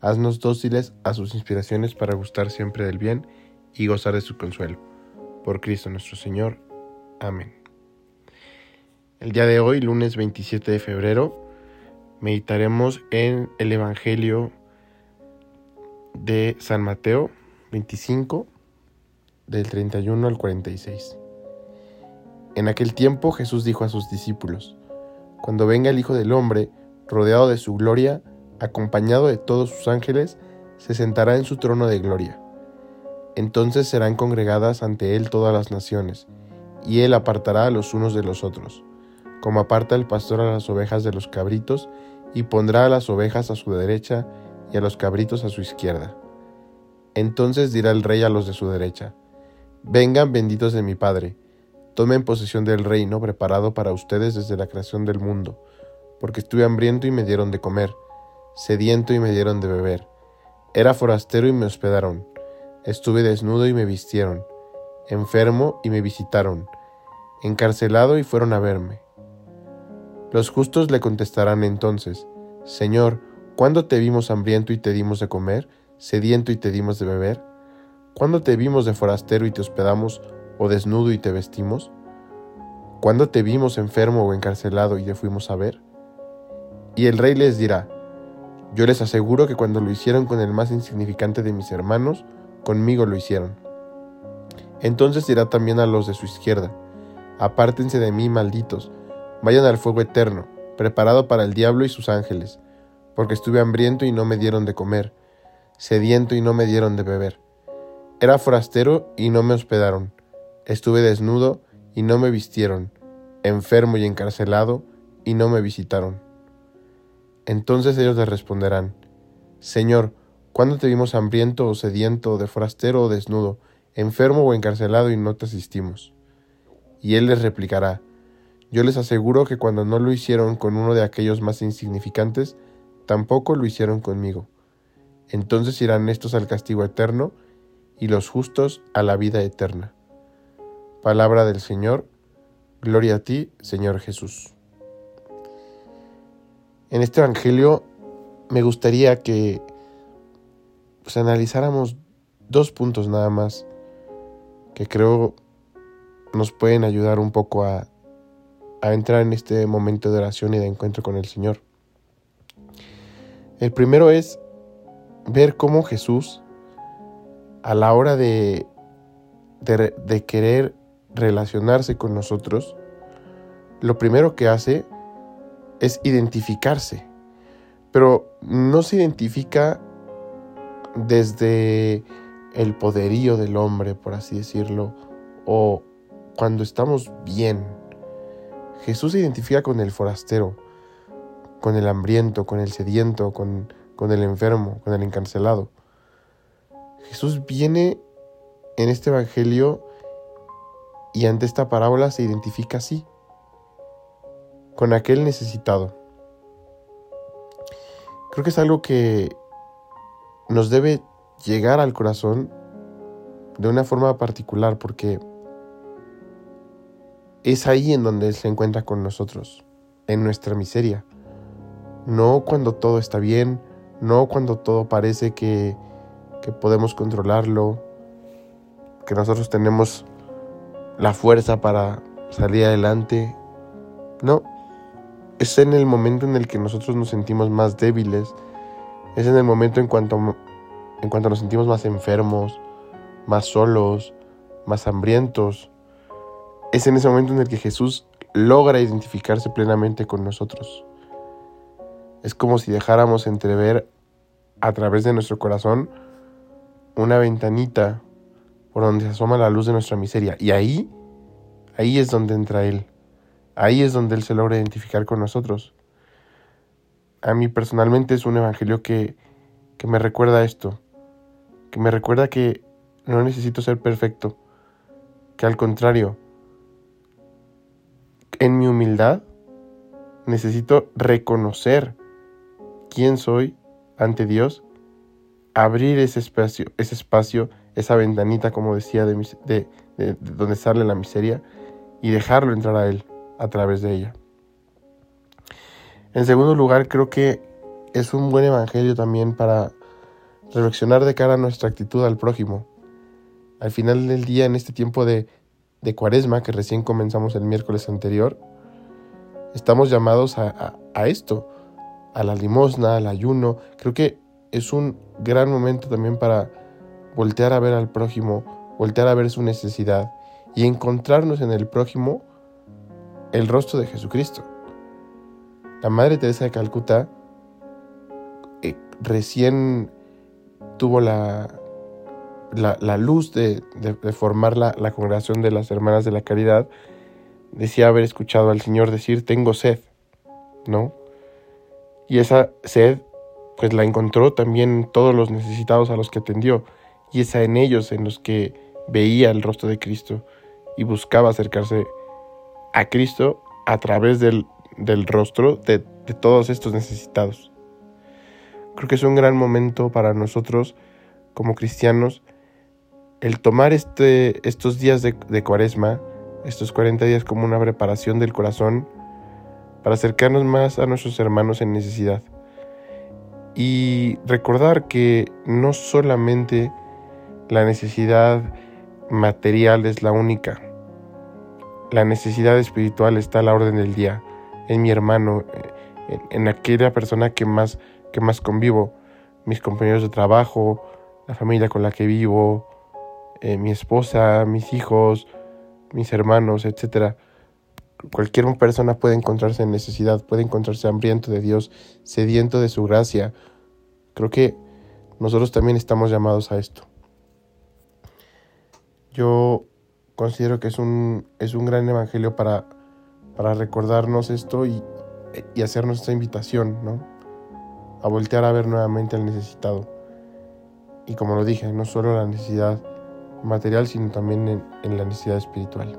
Haznos dóciles a sus inspiraciones para gustar siempre del bien y gozar de su consuelo. Por Cristo nuestro Señor. Amén. El día de hoy, lunes 27 de febrero, meditaremos en el Evangelio de San Mateo 25, del 31 al 46. En aquel tiempo Jesús dijo a sus discípulos, Cuando venga el Hijo del Hombre, rodeado de su gloria, acompañado de todos sus ángeles, se sentará en su trono de gloria. Entonces serán congregadas ante él todas las naciones, y él apartará a los unos de los otros, como aparta el pastor a las ovejas de los cabritos, y pondrá a las ovejas a su derecha y a los cabritos a su izquierda. Entonces dirá el rey a los de su derecha, Vengan benditos de mi Padre, tomen posesión del reino preparado para ustedes desde la creación del mundo, porque estuve hambriento y me dieron de comer sediento y me dieron de beber. Era forastero y me hospedaron. Estuve desnudo y me vistieron. Enfermo y me visitaron. Encarcelado y fueron a verme. Los justos le contestarán entonces, Señor, ¿cuándo te vimos hambriento y te dimos de comer, sediento y te dimos de beber? ¿Cuándo te vimos de forastero y te hospedamos, o desnudo y te vestimos? ¿Cuándo te vimos enfermo o encarcelado y te fuimos a ver? Y el rey les dirá, yo les aseguro que cuando lo hicieron con el más insignificante de mis hermanos, conmigo lo hicieron. Entonces dirá también a los de su izquierda, apártense de mí, malditos, vayan al fuego eterno, preparado para el diablo y sus ángeles, porque estuve hambriento y no me dieron de comer, sediento y no me dieron de beber. Era forastero y no me hospedaron, estuve desnudo y no me vistieron, enfermo y encarcelado y no me visitaron. Entonces ellos le responderán, Señor, ¿cuándo te vimos hambriento o sediento, de forastero o desnudo, enfermo o encarcelado y no te asistimos? Y él les replicará, Yo les aseguro que cuando no lo hicieron con uno de aquellos más insignificantes, tampoco lo hicieron conmigo. Entonces irán estos al castigo eterno y los justos a la vida eterna. Palabra del Señor, gloria a ti, Señor Jesús. En este Evangelio me gustaría que pues, analizáramos dos puntos nada más que creo nos pueden ayudar un poco a, entrar en este momento de oración y de encuentro con el Señor. El primero es ver cómo Jesús, a la hora de, de, de, querer relacionarse con nosotros, lo primero que hace es identificarse, pero no se identifica desde el poderío del hombre, por así decirlo, o cuando estamos bien. Jesús se identifica con el forastero, con el hambriento, con el sediento, con, con el enfermo, con el encarcelado. Jesús viene en este Evangelio y ante esta parábola se identifica así con aquel necesitado. Creo que es algo que nos debe llegar al corazón de una forma particular porque es ahí en donde Él se encuentra con nosotros, en nuestra miseria. No cuando todo está bien, no cuando todo parece que, que podemos controlarlo, que nosotros tenemos la fuerza para salir adelante. No, es en el momento en el que nosotros nos sentimos más débiles, es en el momento en cuanto, en cuanto nos sentimos más enfermos, más solos, más hambrientos. Es en ese momento en el que Jesús logra identificarse plenamente con nosotros. Es como si dejáramos entrever a través de nuestro corazón una ventanita por donde se asoma la luz de nuestra miseria. Y ahí, ahí es donde entra Él. Ahí es donde Él se logra identificar con nosotros. A mí personalmente es un evangelio que, que me recuerda esto, que me recuerda que no necesito ser perfecto, que al contrario, en mi humildad necesito reconocer quién soy ante Dios, abrir ese espacio, ese espacio, esa ventanita, como decía, de, de, de, donde sale la miseria, y dejarlo entrar a Él a través de ella. En segundo lugar, creo que es un buen evangelio también para reflexionar de cara a nuestra actitud al prójimo. Al final del día, en este tiempo de, cuaresma que recién comenzamos el miércoles anterior, estamos llamados a, a, esto, a la limosna, al ayuno. Creo que es un gran momento también para voltear a ver al prójimo, voltear a ver su necesidad y encontrarnos en el prójimo el rostro de Jesucristo. La Madre Teresa de Calcuta eh, recién tuvo la, la, luz de, formar la, la, congregación de las Hermanas de la Caridad, decía haber escuchado al Señor decir, tengo sed, ¿no? Y esa sed, pues la encontró también todos los necesitados a los que atendió, y esa en ellos en los que veía el rostro de Cristo y buscaba acercarse a Cristo a través del, del rostro de, de todos estos necesitados. Creo que es un gran momento para nosotros como cristianos el tomar este, estos días de, cuaresma, estos 40 días como una preparación del corazón para acercarnos más a nuestros hermanos en necesidad. Y recordar que no solamente la necesidad material es la única, la necesidad espiritual está a la orden del día, en mi hermano, en, en aquella persona que más, que más convivo, mis compañeros de trabajo, la familia con la que vivo, eh, mi esposa, mis hijos, mis hermanos, etc. Cualquier persona puede encontrarse en necesidad, puede encontrarse hambriento de Dios, sediento de su gracia. Creo que nosotros también estamos llamados a esto. Yo considero que es un, es un gran evangelio para, para recordarnos esto y, y hacernos esta invitación, ¿no? A voltear a ver nuevamente al necesitado. Y como lo dije, no solo la necesidad material, sino también en, la necesidad espiritual.